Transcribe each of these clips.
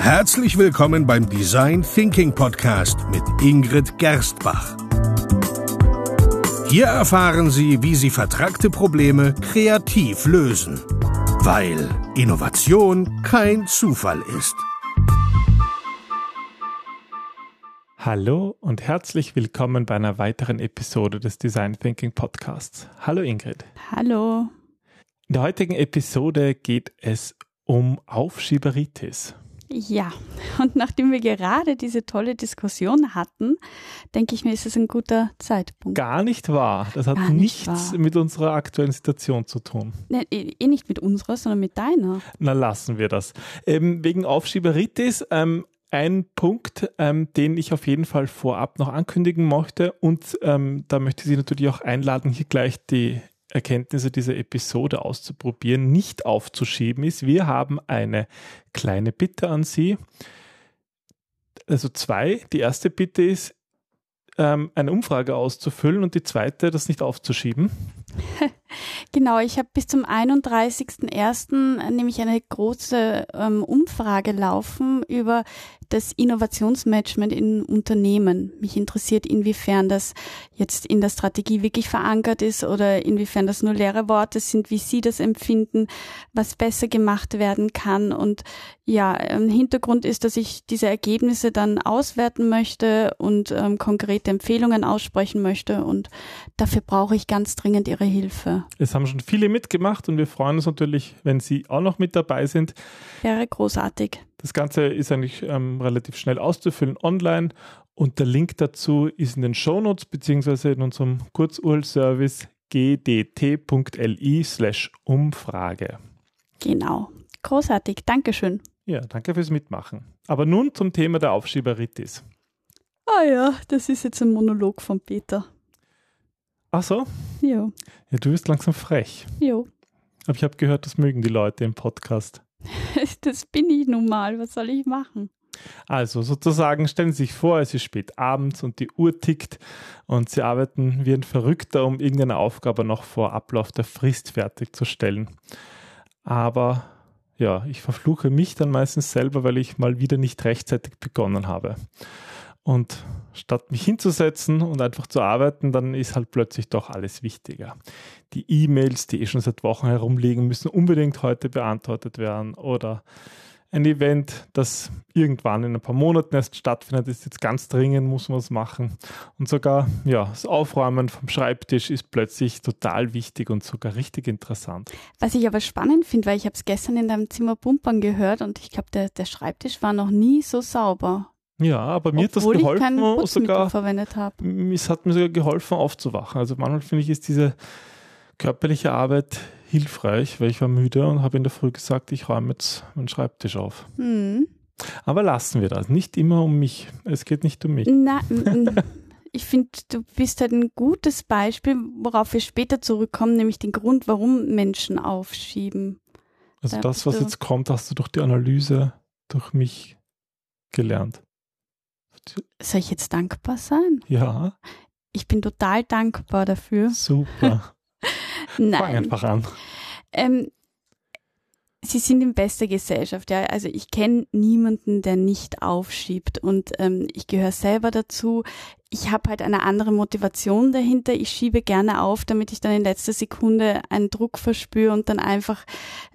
Herzlich willkommen beim Design Thinking Podcast mit Ingrid Gerstbach. Hier erfahren Sie, wie Sie vertragte Probleme kreativ lösen, weil Innovation kein Zufall ist. Hallo und herzlich willkommen bei einer weiteren Episode des Design Thinking Podcasts. Hallo Ingrid. Hallo. In der heutigen Episode geht es um Aufschieberitis. Ja, und nachdem wir gerade diese tolle Diskussion hatten, denke ich mir, ist es ein guter Zeitpunkt. Gar nicht wahr. Das hat nicht nichts wahr. mit unserer aktuellen Situation zu tun. Nee, eh, eh nicht mit unserer, sondern mit deiner. Na, lassen wir das. Ähm, wegen Aufschieberitis, ähm, ein Punkt, ähm, den ich auf jeden Fall vorab noch ankündigen möchte und ähm, da möchte ich Sie natürlich auch einladen, hier gleich die Erkenntnisse dieser Episode auszuprobieren, nicht aufzuschieben ist. Wir haben eine kleine Bitte an Sie. Also zwei. Die erste Bitte ist, ähm, eine Umfrage auszufüllen und die zweite, das nicht aufzuschieben. Genau, ich habe bis zum 31.01. nämlich eine große ähm, Umfrage laufen über das Innovationsmanagement in Unternehmen. Mich interessiert, inwiefern das jetzt in der Strategie wirklich verankert ist oder inwiefern das nur leere Worte sind, wie Sie das empfinden, was besser gemacht werden kann. Und ja, Hintergrund ist, dass ich diese Ergebnisse dann auswerten möchte und ähm, konkrete Empfehlungen aussprechen möchte. Und dafür brauche ich ganz dringend Ihre Hilfe. Es haben schon viele mitgemacht und wir freuen uns natürlich, wenn Sie auch noch mit dabei sind. Wäre großartig. Das Ganze ist eigentlich ähm, relativ schnell auszufüllen online und der Link dazu ist in den Shownotes beziehungsweise in unserem Kurzurl-Service gdt.li slash Umfrage. Genau. Großartig. Dankeschön. Ja, danke fürs Mitmachen. Aber nun zum Thema der Aufschieberitis. Ah ja, das ist jetzt ein Monolog von Peter. Ach so? Ja. Ja, du bist langsam frech. Ja. Aber ich habe gehört, das mögen die Leute im Podcast. das bin ich nun mal. Was soll ich machen? Also sozusagen stellen Sie sich vor, es ist spät abends und die Uhr tickt und Sie arbeiten wie ein Verrückter, um irgendeine Aufgabe noch vor Ablauf der Frist fertigzustellen. Aber ja, ich verfluche mich dann meistens selber, weil ich mal wieder nicht rechtzeitig begonnen habe. Und statt mich hinzusetzen und einfach zu arbeiten, dann ist halt plötzlich doch alles wichtiger. Die E-Mails, die eh schon seit Wochen herumliegen, müssen unbedingt heute beantwortet werden. Oder ein Event, das irgendwann in ein paar Monaten erst stattfindet, ist jetzt ganz dringend, muss man es machen. Und sogar ja, das Aufräumen vom Schreibtisch ist plötzlich total wichtig und sogar richtig interessant. Was ich aber spannend finde, weil ich habe es gestern in deinem Zimmer pumpern gehört und ich glaube, der, der Schreibtisch war noch nie so sauber. Ja, aber mir Obwohl hat das geholfen, sogar verwendet habe. Es hat mir sogar geholfen, aufzuwachen. Also manchmal finde ich, ist diese körperliche Arbeit hilfreich, weil ich war müde und habe in der Früh gesagt, ich räume jetzt meinen Schreibtisch auf. Mhm. Aber lassen wir das. Nicht immer um mich. Es geht nicht um mich. Na, ich finde, du bist halt ein gutes Beispiel, worauf wir später zurückkommen, nämlich den Grund, warum Menschen aufschieben. Also da das, was jetzt kommt, hast du durch die Analyse durch mich gelernt. Soll ich jetzt dankbar sein? Ja. Ich bin total dankbar dafür. Super. Nein. Fang einfach an. Ähm, Sie sind in bester Gesellschaft, ja. Also ich kenne niemanden, der nicht aufschiebt und ähm, ich gehöre selber dazu. Ich habe halt eine andere Motivation dahinter. Ich schiebe gerne auf, damit ich dann in letzter Sekunde einen Druck verspüre und dann einfach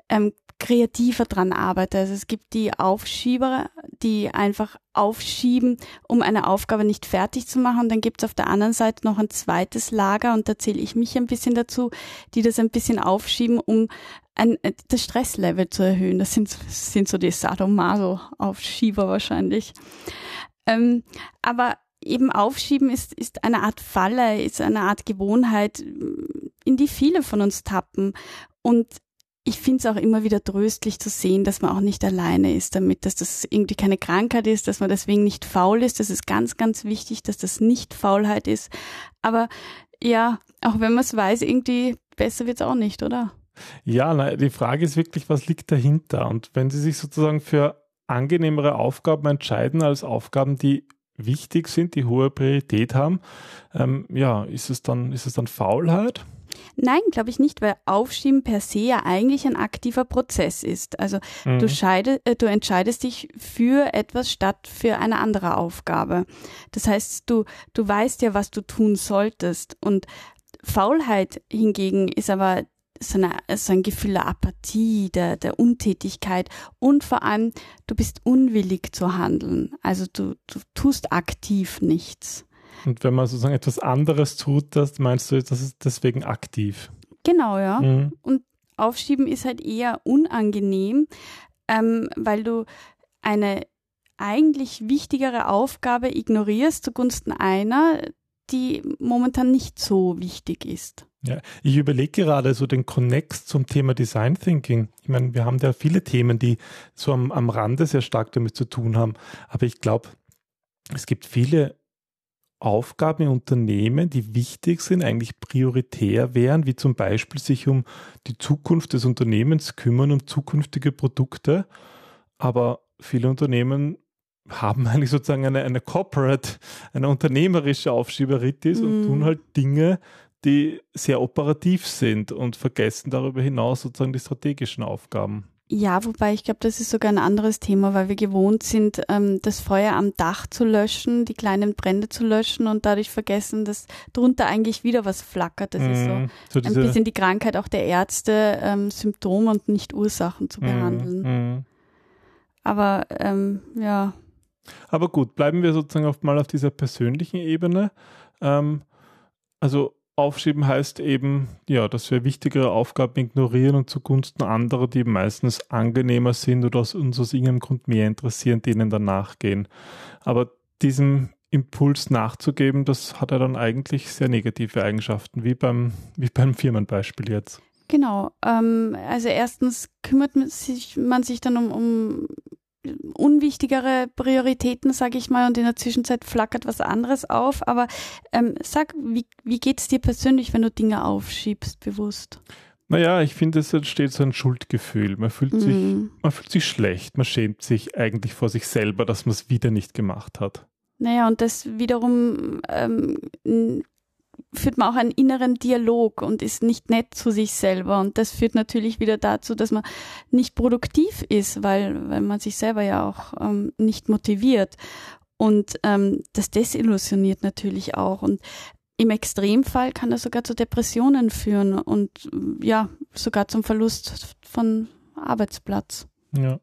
ähm, kreativer dran arbeite. Also es gibt die Aufschieber, die einfach aufschieben, um eine Aufgabe nicht fertig zu machen. Und dann gibt es auf der anderen Seite noch ein zweites Lager, und da zähle ich mich ein bisschen dazu, die das ein bisschen aufschieben, um ein, äh, das Stresslevel zu erhöhen. Das sind, sind so die Sadomaso-Aufschieber wahrscheinlich. Ähm, aber eben Aufschieben ist, ist eine Art Falle, ist eine Art Gewohnheit, in die viele von uns tappen. Und ich finde es auch immer wieder tröstlich zu sehen, dass man auch nicht alleine ist damit, dass das irgendwie keine Krankheit ist, dass man deswegen nicht faul ist. Das ist ganz, ganz wichtig, dass das nicht Faulheit ist. Aber ja, auch wenn man es weiß, irgendwie besser wird es auch nicht, oder? Ja, na, die Frage ist wirklich, was liegt dahinter? Und wenn Sie sich sozusagen für angenehmere Aufgaben entscheiden als Aufgaben, die wichtig sind, die hohe Priorität haben, ähm, ja, ist es dann, ist es dann Faulheit? Nein, glaube ich nicht, weil Aufschieben per se ja eigentlich ein aktiver Prozess ist. Also mhm. du, scheide, äh, du entscheidest dich für etwas statt für eine andere Aufgabe. Das heißt, du, du weißt ja, was du tun solltest. Und Faulheit hingegen ist aber so, eine, so ein Gefühl der Apathie, der, der Untätigkeit und vor allem, du bist unwillig zu handeln. Also du, du tust aktiv nichts. Und wenn man sozusagen etwas anderes tut, das meinst du, das ist deswegen aktiv? Genau, ja. Mhm. Und Aufschieben ist halt eher unangenehm, ähm, weil du eine eigentlich wichtigere Aufgabe ignorierst zugunsten einer, die momentan nicht so wichtig ist. Ja, ich überlege gerade so den Connex zum Thema Design Thinking. Ich meine, wir haben da viele Themen, die so am, am Rande sehr stark damit zu tun haben. Aber ich glaube, es gibt viele Aufgaben in Unternehmen, die wichtig sind, eigentlich prioritär wären, wie zum Beispiel sich um die Zukunft des Unternehmens kümmern, um zukünftige Produkte. Aber viele Unternehmen haben eigentlich sozusagen eine, eine Corporate, eine unternehmerische Aufschieberitis mm. und tun mhm. halt Dinge, die sehr operativ sind und vergessen darüber hinaus sozusagen die strategischen Aufgaben. Ja, wobei ich glaube, das ist sogar ein anderes Thema, weil wir gewohnt sind, ähm, das Feuer am Dach zu löschen, die kleinen Brände zu löschen und dadurch vergessen, dass drunter eigentlich wieder was flackert. Das mm, ist so, mhm. so ein bisschen die Krankheit auch der Ärzte, ähm, Symptome und nicht Ursachen zu mhm, behandeln. Mm, Aber ähm, ja. Aber gut, bleiben wir sozusagen auf, mal auf dieser persönlichen Ebene. Ähm, also Aufschieben heißt eben, ja, dass wir wichtigere Aufgaben ignorieren und zugunsten anderer, die meistens angenehmer sind oder aus uns aus irgendeinem Grund mehr interessieren, denen dann nachgehen. Aber diesem Impuls nachzugeben, das hat ja dann eigentlich sehr negative Eigenschaften, wie beim, wie beim Firmenbeispiel jetzt. Genau. Ähm, also erstens kümmert man sich, man sich dann um, um unwichtigere Prioritäten, sage ich mal, und in der Zwischenzeit flackert was anderes auf. Aber ähm, sag, wie, wie geht es dir persönlich, wenn du Dinge aufschiebst, bewusst? Naja, ich finde, es entsteht so ein Schuldgefühl. Man fühlt, mm. sich, mhm. man fühlt sich schlecht, man schämt sich eigentlich vor sich selber, dass man es wieder nicht gemacht hat. Naja, und das wiederum ähm, führt man auch einen inneren Dialog und ist nicht nett zu sich selber. Und das führt natürlich wieder dazu, dass man nicht produktiv ist, weil, weil man sich selber ja auch ähm, nicht motiviert. Und ähm, das desillusioniert natürlich auch. Und im Extremfall kann das sogar zu Depressionen führen und ja, sogar zum Verlust von Arbeitsplatz. Ja.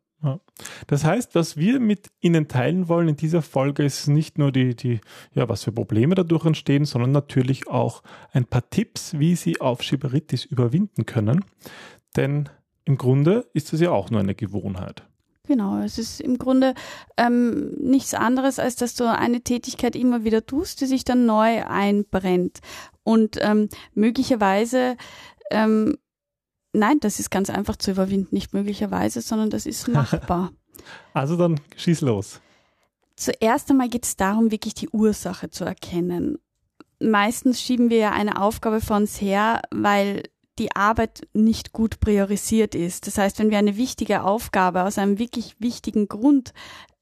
Das heißt, was wir mit Ihnen teilen wollen in dieser Folge ist nicht nur die, die, ja, was für Probleme dadurch entstehen, sondern natürlich auch ein paar Tipps, wie Sie Aufschieberitis überwinden können. Denn im Grunde ist es ja auch nur eine Gewohnheit. Genau, es ist im Grunde ähm, nichts anderes, als dass du eine Tätigkeit immer wieder tust, die sich dann neu einbrennt. Und ähm, möglicherweise ähm, Nein, das ist ganz einfach zu überwinden, nicht möglicherweise, sondern das ist machbar. also dann schieß los. Zuerst einmal geht es darum, wirklich die Ursache zu erkennen. Meistens schieben wir ja eine Aufgabe vor uns her, weil die Arbeit nicht gut priorisiert ist. Das heißt, wenn wir eine wichtige Aufgabe aus einem wirklich wichtigen Grund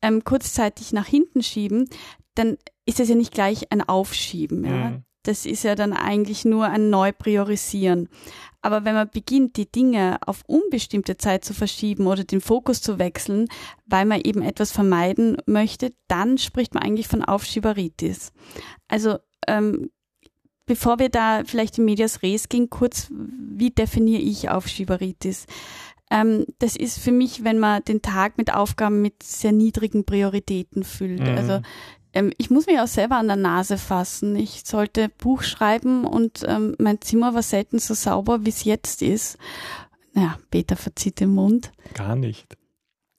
ähm, kurzzeitig nach hinten schieben, dann ist es ja nicht gleich ein Aufschieben. Ja? Mhm. Das ist ja dann eigentlich nur ein Neupriorisieren. Aber wenn man beginnt, die Dinge auf unbestimmte Zeit zu verschieben oder den Fokus zu wechseln, weil man eben etwas vermeiden möchte, dann spricht man eigentlich von Aufschieberitis. Also ähm, bevor wir da vielleicht in Medias Res gehen, kurz, wie definiere ich Aufschieberitis? Ähm, das ist für mich, wenn man den Tag mit Aufgaben mit sehr niedrigen Prioritäten füllt. Mhm. Also ähm, ich muss mich auch selber an der Nase fassen. Ich sollte Buch schreiben und ähm, mein Zimmer war selten so sauber, wie es jetzt ist. Naja, Peter verzieht den Mund. Gar nicht.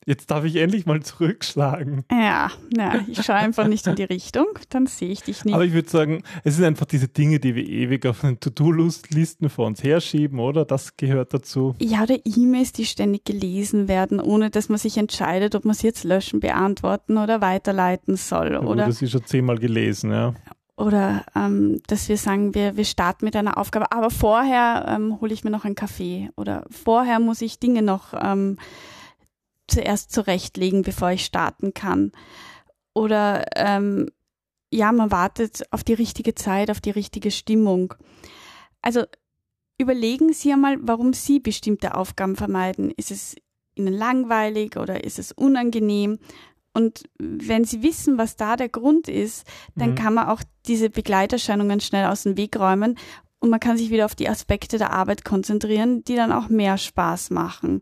Jetzt darf ich endlich mal zurückschlagen. Ja, ja ich schaue einfach nicht in die Richtung, dann sehe ich dich nicht. Aber ich würde sagen, es sind einfach diese Dinge, die wir ewig auf den To-Do-Listen vor uns herschieben, oder? Das gehört dazu. Ja, oder E-Mails, die ständig gelesen werden, ohne dass man sich entscheidet, ob man sie jetzt löschen, beantworten oder weiterleiten soll. Ja, oder das ist schon zehnmal gelesen, ja oder ähm, dass wir sagen, wir, wir starten mit einer Aufgabe, aber vorher ähm, hole ich mir noch einen Kaffee oder vorher muss ich Dinge noch ähm, zuerst zurechtlegen, bevor ich starten kann. Oder ähm, ja, man wartet auf die richtige Zeit, auf die richtige Stimmung. Also überlegen Sie einmal, warum Sie bestimmte Aufgaben vermeiden. Ist es Ihnen langweilig oder ist es unangenehm? Und wenn Sie wissen, was da der Grund ist, dann mhm. kann man auch diese Begleiterscheinungen schnell aus dem Weg räumen und man kann sich wieder auf die Aspekte der Arbeit konzentrieren, die dann auch mehr Spaß machen.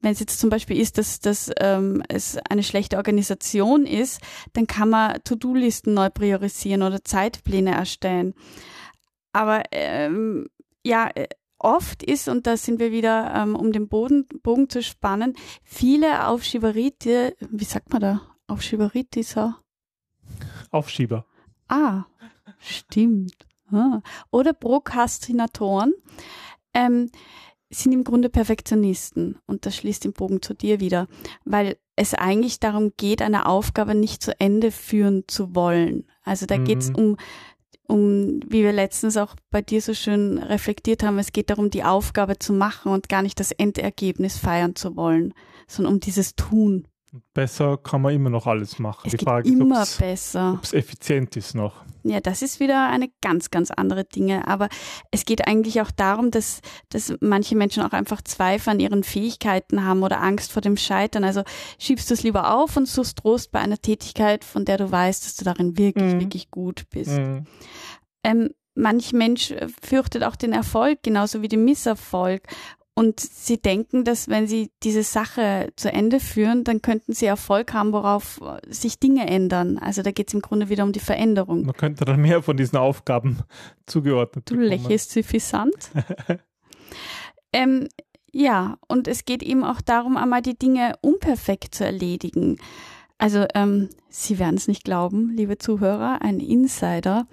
Wenn es jetzt zum Beispiel ist, dass, dass ähm, es eine schlechte Organisation ist, dann kann man To-Do-Listen neu priorisieren oder Zeitpläne erstellen. Aber ähm, ja, äh, oft ist, und da sind wir wieder, ähm, um den Boden, Bogen zu spannen, viele Aufschieberitis, wie sagt man da? Aufschieberitis? Aufschieber. Ah, stimmt. Ah. Oder Prokrastinatoren ähm, sind im Grunde Perfektionisten und das schließt den Bogen zu dir wieder, weil es eigentlich darum geht, eine Aufgabe nicht zu Ende führen zu wollen. Also da mhm. geht es um um, wie wir letztens auch bei dir so schön reflektiert haben, es geht darum, die Aufgabe zu machen und gar nicht das Endergebnis feiern zu wollen, sondern um dieses Tun. Besser kann man immer noch alles machen. Es die Frage ist, immer ob's, besser. Ob es effizient ist noch. Ja, das ist wieder eine ganz, ganz andere Dinge. Aber es geht eigentlich auch darum, dass, dass manche Menschen auch einfach Zweifel an ihren Fähigkeiten haben oder Angst vor dem Scheitern. Also schiebst du es lieber auf und suchst Trost bei einer Tätigkeit, von der du weißt, dass du darin wirklich, mhm. wirklich gut bist. Mhm. Ähm, manch Mensch fürchtet auch den Erfolg genauso wie den Misserfolg. Und sie denken, dass wenn sie diese Sache zu Ende führen, dann könnten sie Erfolg haben, worauf sich Dinge ändern. Also da geht es im Grunde wieder um die Veränderung. Man könnte dann mehr von diesen Aufgaben zugeordnet Du bekommen. lächelst suffisant. ähm, ja, und es geht eben auch darum, einmal die Dinge unperfekt zu erledigen. Also ähm, Sie werden es nicht glauben, liebe Zuhörer, ein Insider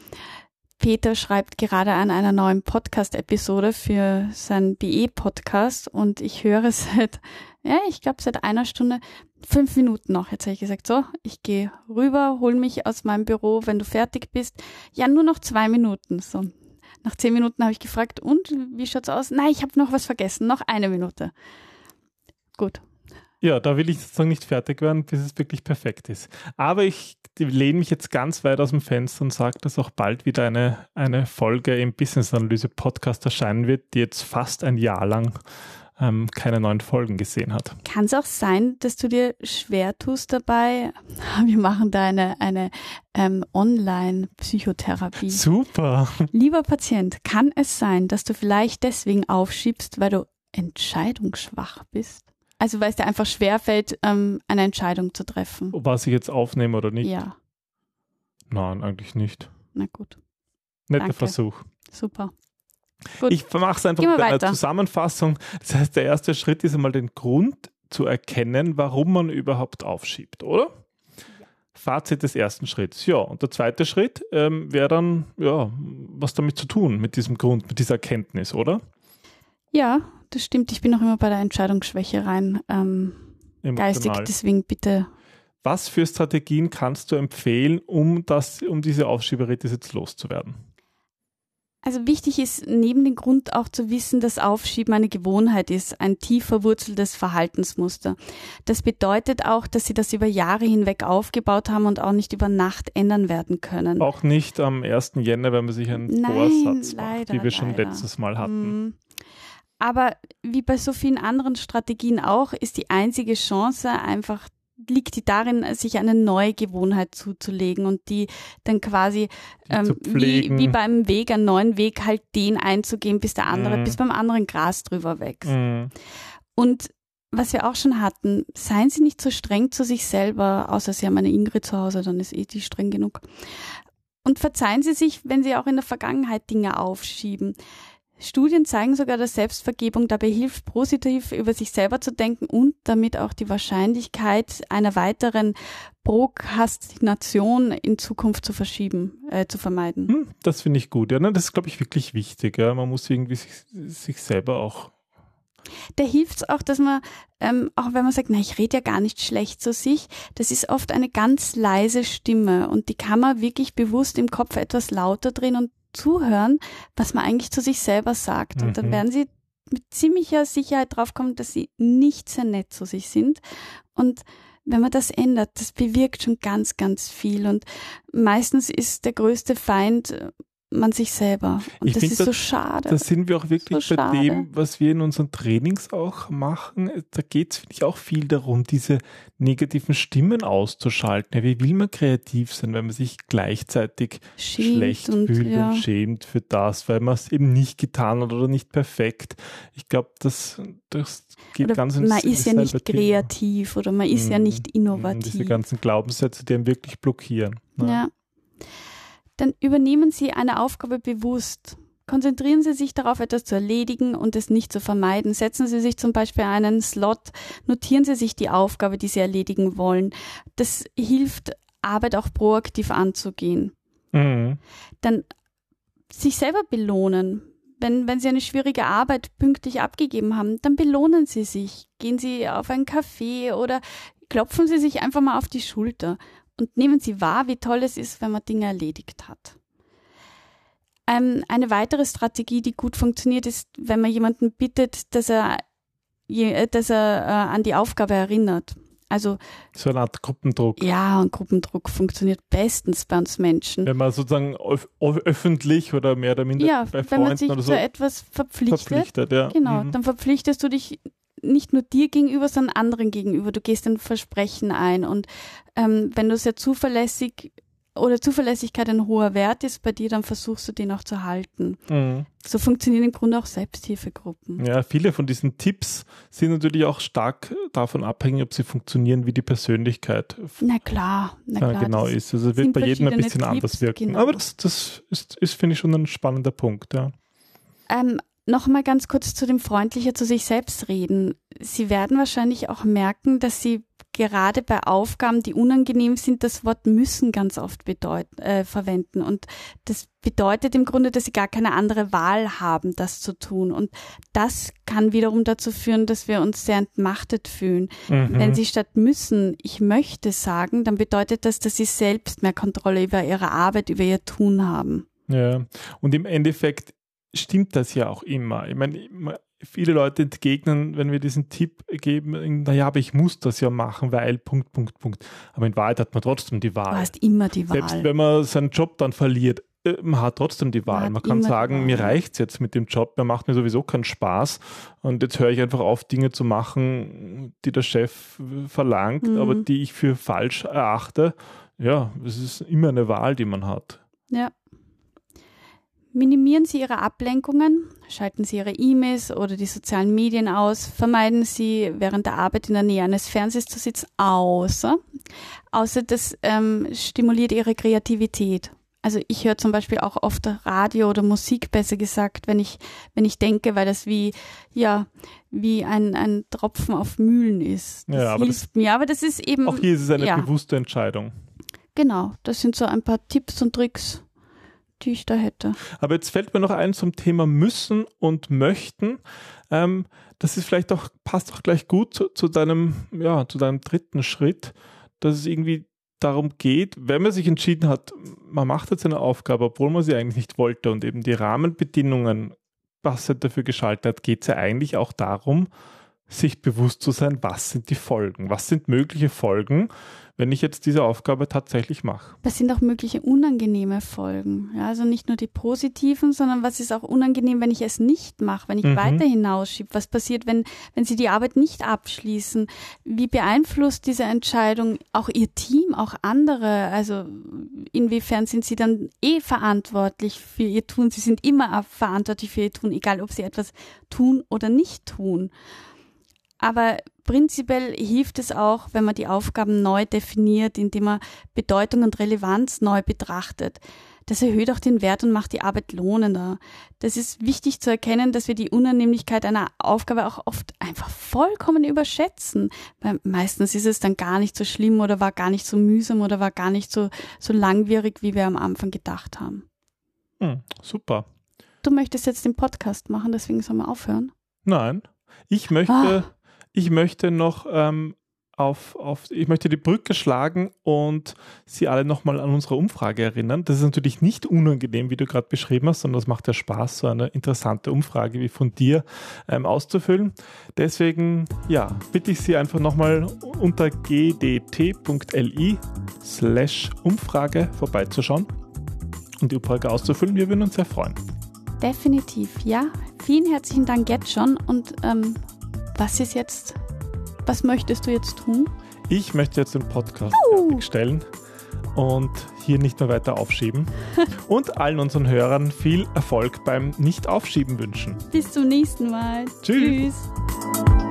Peter schreibt gerade an einer neuen Podcast-Episode für seinen BE-Podcast und ich höre seit, ja, ich glaube seit einer Stunde, fünf Minuten noch. Jetzt habe ich gesagt, so, ich gehe rüber, hol mich aus meinem Büro, wenn du fertig bist. Ja, nur noch zwei Minuten. So, nach zehn Minuten habe ich gefragt, und wie schaut's aus? Nein, ich habe noch was vergessen, noch eine Minute. Gut, ja, da will ich sozusagen nicht fertig werden, bis es wirklich perfekt ist. Aber ich lehne mich jetzt ganz weit aus dem Fenster und sage, dass auch bald wieder eine, eine Folge im Business Analyse Podcast erscheinen wird, die jetzt fast ein Jahr lang ähm, keine neuen Folgen gesehen hat. Kann es auch sein, dass du dir schwer tust dabei? Wir machen da eine, eine ähm, Online-Psychotherapie. Super. Lieber Patient, kann es sein, dass du vielleicht deswegen aufschiebst, weil du entscheidungsschwach bist? Also weil es dir einfach schwerfällt, ähm, eine Entscheidung zu treffen. Was ich jetzt aufnehme oder nicht? Ja. Nein, eigentlich nicht. Na gut. Netter. Versuch. Super. Gut. Ich mache es einfach mit einer Zusammenfassung. Das heißt, der erste Schritt ist einmal den Grund zu erkennen, warum man überhaupt aufschiebt, oder? Fazit des ersten Schritts. Ja, und der zweite Schritt ähm, wäre dann, ja, was damit zu tun, mit diesem Grund, mit dieser Erkenntnis, oder? Ja, das stimmt. Ich bin noch immer bei der Entscheidungsschwäche rein ähm, geistig, deswegen bitte. Was für Strategien kannst du empfehlen, um, das, um diese Aufschieberitis jetzt loszuwerden? Also wichtig ist neben dem Grund auch zu wissen, dass Aufschieben eine Gewohnheit ist, ein tief verwurzeltes Verhaltensmuster. Das bedeutet auch, dass sie das über Jahre hinweg aufgebaut haben und auch nicht über Nacht ändern werden können. Auch nicht am 1. Jänner, wenn man sich einen Nein, Vorsatz macht, leider, wie wir schon leider. letztes Mal hatten. Aber wie bei so vielen anderen Strategien auch, ist die einzige Chance einfach liegt die darin, sich eine neue Gewohnheit zuzulegen und die dann quasi ähm, wie, wie beim Weg, einen neuen Weg halt den einzugehen, bis der andere, mm. bis beim anderen Gras drüber wächst. Mm. Und was wir auch schon hatten, seien Sie nicht so streng zu sich selber, außer Sie haben eine Ingrid zu Hause, dann ist eh die streng genug. Und verzeihen Sie sich, wenn Sie auch in der Vergangenheit Dinge aufschieben. Studien zeigen sogar, dass Selbstvergebung dabei hilft, positiv über sich selber zu denken und damit auch die Wahrscheinlichkeit einer weiteren Prokrastination in Zukunft zu verschieben, äh, zu vermeiden. Hm, das finde ich gut. Ja, ne? das ist, glaube ich, wirklich wichtig. Ja? Man muss irgendwie sich, sich selber auch da hilft es auch, dass man, ähm, auch wenn man sagt, na, ich rede ja gar nicht schlecht zu sich, das ist oft eine ganz leise Stimme und die kann man wirklich bewusst im Kopf etwas lauter drehen und zuhören, was man eigentlich zu sich selber sagt. Und dann mhm. werden sie mit ziemlicher Sicherheit draufkommen, dass sie nicht sehr nett zu sich sind. Und wenn man das ändert, das bewirkt schon ganz, ganz viel. Und meistens ist der größte Feind man sich selber. Und Ich das ist da- so schade. Da sind wir auch wirklich So bei schade. dem, was wir in unseren Trainings auch machen. Da geht es, finde ich, auch viel darum, diese negativen Stimmen auszuschalten. Ja, wie will man kreativ sein, wenn man sich gleichzeitig Schämt schlecht und, fühlt ja. und schämt für das, weil man es eben nicht getan hat oder nicht perfekt. Ich glaube, das, das geht Oder ganz ins man ist ja nicht Thema. kreativ oder man ist ja Mhm. nicht Mhm, innovativ. Diese ganzen Glaubenssätze, die einen wirklich blockieren. ne? Ja. Dann übernehmen Sie eine Aufgabe bewusst. Konzentrieren Sie sich darauf, etwas zu erledigen und es nicht zu vermeiden. Setzen Sie sich zum Beispiel einen Slot, notieren Sie sich die Aufgabe, die Sie erledigen wollen. Das hilft, Arbeit auch proaktiv anzugehen. Mhm. Dann sich selber belohnen. Wenn, wenn Sie eine schwierige Arbeit pünktlich abgegeben haben, dann belohnen Sie sich. Gehen Sie auf einen Café oder klopfen Sie sich einfach mal auf die Schulter und nehmen Sie wahr, wie toll es ist, wenn man Dinge erledigt hat. Ähm, eine weitere Strategie, die gut funktioniert, ist, wenn man jemanden bittet, dass er, äh, dass er äh, an die Aufgabe erinnert. Also So eine Art Gruppendruck. ja, und Gruppendruck funktioniert bestens bei uns Menschen. Wenn man sozusagen öf öffentlich oder mehr oder minder Ja, bei wenn Freunden man sich oder zu so etwas verpflichtet, verpflichtet. Ja. genau, Mhm. dann verpflichtest du dich nicht nur dir gegenüber, sondern anderen gegenüber. Du gehst ein Versprechen ein und ähm, wenn du sehr zuverlässig oder Zuverlässigkeit ein hoher Wert ist bei dir, dann versuchst du den auch zu halten. Mhm. So funktionieren im Grunde auch Selbsthilfegruppen. Ja, viele von diesen Tipps sind natürlich auch stark davon abhängig, ob sie funktionieren, wie die Persönlichkeit Na klar, na klar. genau das ist. Also es wird bei jedem ein bisschen anders Tipps, wirken. genau. Aber das, das ist, ist finde ich, schon ein spannender Punkt. Ja. Ähm, Nochmal ganz kurz zu dem freundlicher zu sich selbst reden. Sie werden wahrscheinlich auch merken, dass Sie gerade bei Aufgaben, die unangenehm sind, das Wort müssen ganz oft bedeut äh, verwenden. Und das bedeutet im Grunde, dass Sie gar keine andere Wahl haben, das zu tun. Und das kann wiederum dazu führen, dass wir uns sehr entmachtet fühlen. Mhm. Wenn Sie statt müssen, ich möchte sagen, dann bedeutet das, dass Sie selbst mehr Kontrolle über Ihre Arbeit, über Ihr Tun haben. Ja, und im Endeffekt stimmt das ja auch immer. Ich meine, viele Leute entgegnen, wenn wir diesen Tipp geben, naja, aber ich muss das ja machen, weil Punkt, Punkt, Punkt. Aber in Wahrheit hat man trotzdem die Du Wahl. hast immer die Wahl. Selbst wenn man seinen Job dann verliert, äh, man hat trotzdem die Wahl. hat Man kann sagen, mir reicht's jetzt mit dem Job, mir macht mir sowieso keinen Spaß und jetzt höre ich einfach auf, Dinge zu machen, die der Chef äh, verlangt, Mhm. aber die ich für falsch erachte. Ja, es ist immer eine Wahl, die man hat. Ja. Minimieren Sie Ihre Ablenkungen, schalten Sie Ihre E-Mails oder die sozialen Medien aus, vermeiden Sie während der Arbeit in der Nähe eines Fernsehers zu sitzen, außer, außer das ähm, stimuliert Ihre Kreativität. Also ich höre zum Beispiel auch oft Radio oder Musik, besser gesagt, wenn ich, wenn ich denke, weil das wie, ja, wie ein, ein Tropfen auf Mühlen ist. Das Ja, aber hilft mir. Aber das ist eben, Auch hier ist es eine ja. bewusste Entscheidung. genau, das sind so ein paar Tipps und Tricks, die ich da hätte. Aber jetzt fällt mir noch ein zum Thema müssen und möchten. Ähm, das ist vielleicht auch, passt auch gleich gut zu, zu deinem, ja, zu deinem dritten Schritt, dass es irgendwie darum geht, wenn man sich entschieden hat, man macht jetzt eine Aufgabe, obwohl man sie eigentlich nicht wollte und eben die Rahmenbedingungen passend dafür geschaltet hat, geht es ja eigentlich auch darum, sich bewusst zu sein, was sind die Folgen, was sind mögliche Folgen, wenn ich jetzt diese Aufgabe tatsächlich mache. Das sind auch mögliche unangenehme Folgen. Ja, also nicht nur die positiven, sondern was ist auch unangenehm, wenn ich es nicht mache, wenn ich Mhm. weiter hinausschiebe? Was passiert, wenn, wenn Sie die Arbeit nicht abschließen? Wie beeinflusst diese Entscheidung auch Ihr Team, auch andere? Also inwiefern sind Sie dann eh verantwortlich für Ihr Tun? Sie sind immer verantwortlich für Ihr Tun, egal ob Sie etwas tun oder nicht tun. Aber prinzipiell hilft es auch, wenn man die Aufgaben neu definiert, indem man Bedeutung und Relevanz neu betrachtet. Das erhöht auch den Wert und macht die Arbeit lohnender. Das ist wichtig zu erkennen, dass wir die Unannehmlichkeit einer Aufgabe auch oft einfach vollkommen überschätzen. Weil meistens ist es dann gar nicht so schlimm oder war gar nicht so mühsam oder war gar nicht so, so langwierig, wie wir am Anfang gedacht haben. Hm, super. Du möchtest jetzt den Podcast machen, deswegen sollen wir aufhören. Nein, ich möchte, Ah. Ich möchte noch ähm, auf, auf, ich möchte die Brücke schlagen und Sie alle nochmal an unsere Umfrage erinnern. Das ist natürlich nicht unangenehm, wie du gerade beschrieben hast, sondern es macht ja Spaß, so eine interessante Umfrage wie von dir ähm, auszufüllen. Deswegen, ja, bitte ich Sie einfach nochmal unter gdt.li slash Umfrage vorbeizuschauen. und die UPRG auszufüllen. Wir würden uns sehr freuen. Definitiv, ja. Vielen herzlichen Dank jetzt schon. Und ähm, was ist jetzt, was möchtest du jetzt tun? Ich möchte jetzt den Podcast uh. stellen und hier nicht mehr weiter aufschieben. und allen unseren Hörern viel Erfolg beim Nicht-Aufschieben wünschen. Bis zum nächsten Mal. Tschüss. Tschüss.